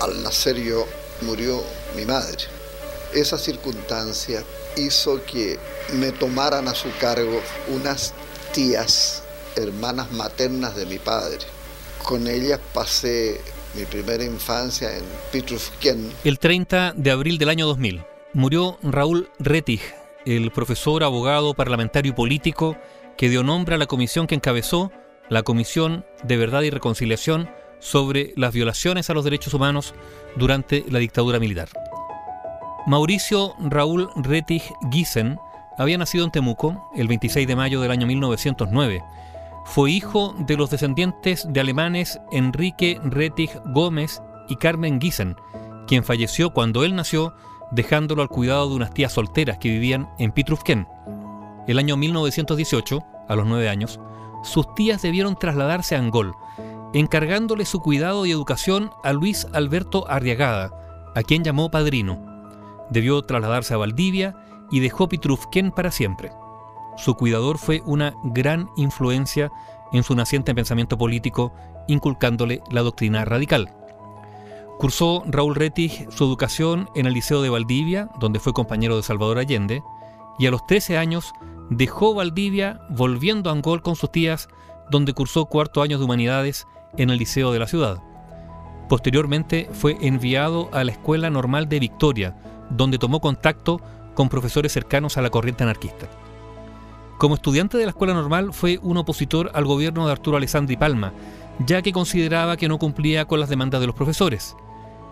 Al nacer yo murió mi madre. Esa circunstancia hizo que me tomaran a su cargo unas tías, hermanas maternas de mi padre. Con ellas pasé mi primera infancia en Pitrufken. El 30 de abril del año 2000 murió Raúl Rettig, el profesor, abogado, parlamentario y político que dio nombre a la comisión que encabezó, la Comisión de Verdad y Reconciliación sobre las violaciones a los derechos humanos durante la dictadura militar. Mauricio Raúl Rettig Giesen había nacido en Temuco el 26 de mayo del año 1909. Fue hijo de los descendientes de alemanes Enrique Rettig Gómez y Carmen Giesen, quien falleció cuando él nació dejándolo al cuidado de unas tías solteras que vivían en Pitrufken. El año 1918, a los nueve años, sus tías debieron trasladarse a Angol, encargándole su cuidado y educación a Luis Alberto Arriagada, a quien llamó padrino. Debió trasladarse a Valdivia y dejó Pitrufken para siempre. Su cuidador fue una gran influencia en su naciente pensamiento político, inculcándole la doctrina radical. Cursó Raúl Rettig su educación en el Liceo de Valdivia, donde fue compañero de Salvador Allende, y a los 13 años dejó Valdivia volviendo a Angol con sus tías, donde cursó cuarto año de humanidades en el Liceo de la ciudad. Posteriormente fue enviado a la Escuela Normal de Victoria, donde tomó contacto con profesores cercanos a la corriente anarquista. Como estudiante de la Escuela Normal fue un opositor al gobierno de Arturo Alessandri Palma, ya que consideraba que no cumplía con las demandas de los profesores.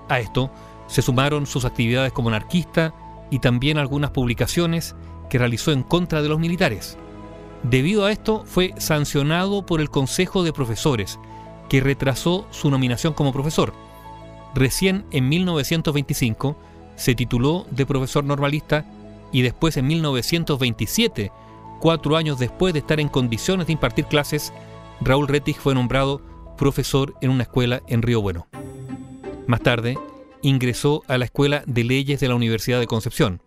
A esto se sumaron sus actividades como anarquista y también algunas publicaciones que realizó en contra de los militares. Debido a esto fue sancionado por el Consejo de Profesores, que retrasó su nominación como profesor. Recién en 1925 se tituló de profesor normalista y después en 1927, cuatro años después de estar en condiciones de impartir clases, Raúl Rettig fue nombrado profesor en una escuela en Río Bueno. Más tarde, ingresó a la Escuela de Leyes de la Universidad de Concepción.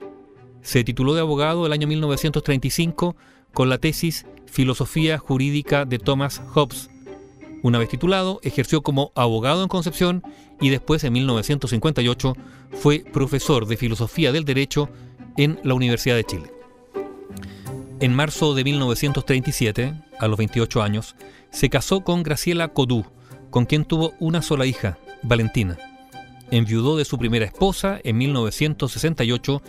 Se tituló de abogado el año 1935 con la tesis Filosofía Jurídica de Thomas Hobbes. Una vez titulado, ejerció como abogado en Concepción y después, en 1958, fue profesor de Filosofía del Derecho en la Universidad de Chile. En marzo de 1937, a los 28 años, se casó con Graciela Codú, con quien tuvo una sola hija, Valentina. Enviudó de su primera esposa en 1968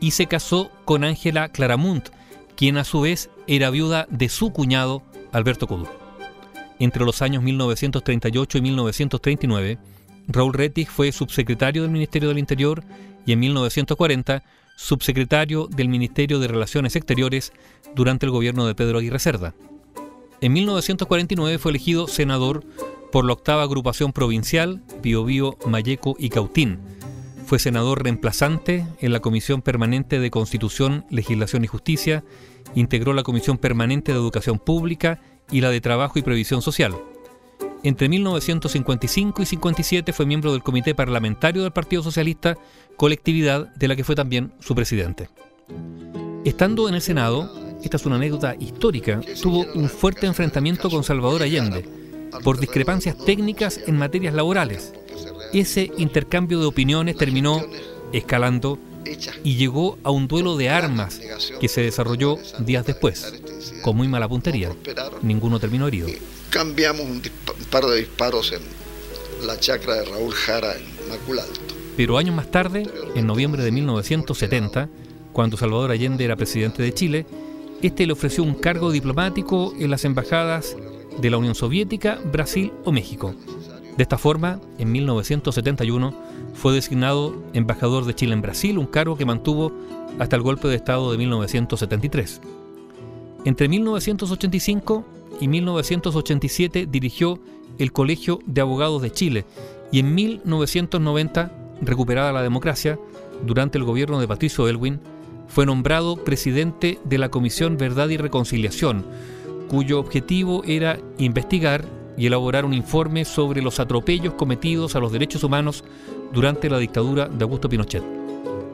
y se casó con Ángela Claramunt, quien a su vez era viuda de su cuñado, Alberto Codú. Entre los años 1938 y 1939, Raúl Rettig fue subsecretario del Ministerio del Interior y en 1940 subsecretario del Ministerio de Relaciones Exteriores durante el gobierno de Pedro Aguirre Cerda. En 1949 fue elegido senador por la octava agrupación provincial Biobío, Mayeco y Cautín. Fue senador reemplazante en la Comisión Permanente de Constitución, Legislación y Justicia, integró la Comisión Permanente de Educación Pública y la de Trabajo y Previsión Social. Entre 1955 y 57 fue miembro del Comité Parlamentario del Partido Socialista, colectividad de la que fue también su presidente. Estando en el Senado, esta es una anécdota histórica, tuvo un fuerte enfrentamiento con Salvador Allende por discrepancias técnicas en materias laborales. Ese intercambio de opiniones terminó escalando y llegó a un duelo de armas que se desarrolló días después, con muy mala puntería. Ninguno terminó herido. Cambiamos un, par de disparos en la chacra de Raúl Jara en Maculalto. Pero años más tarde, en noviembre de 1970, cuando Salvador Allende era presidente de Chile, este le ofreció un cargo diplomático en las embajadas de la Unión Soviética, Brasil o México. De esta forma, en 1971 fue designado embajador de Chile en Brasil, un cargo que mantuvo hasta el golpe de Estado de 1973. Entre 1985 y 1987 dirigió el Colegio de Abogados de Chile y en 1990, recuperada la democracia, durante el gobierno de Patricio Elwin, fue nombrado presidente de la Comisión Verdad y Reconciliación, cuyo objetivo era investigar y elaborar un informe sobre los atropellos cometidos a los derechos humanos durante la dictadura de Augusto Pinochet.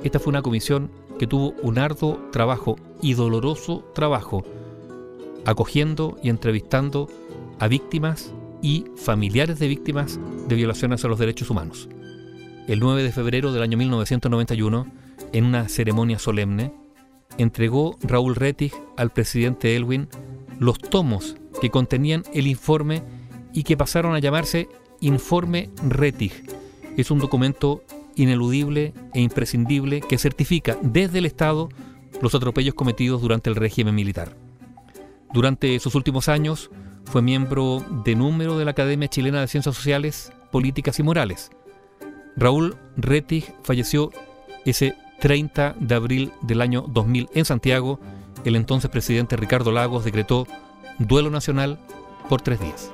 Esta fue una comisión que tuvo un arduo trabajo y doloroso trabajo, acogiendo y entrevistando a víctimas y familiares de víctimas de violaciones a los derechos humanos. el 9 de febrero del año 1991, en una ceremonia solemne, entregó Raúl Rettig al presidente Elwin los tomos que contenían el informe y que pasaron a llamarse Informe Rettig. Es un documento ineludible e imprescindible que certifica desde el Estado los atropellos cometidos durante el régimen militar. Durante sus últimos años fue miembro de número de la Academia Chilena de Ciencias Sociales, Políticas y Morales. Raúl Rettig falleció ese 30 de abril del año 2000 en Santiago. El entonces presidente Ricardo Lagos decretó duelo nacional por tres días.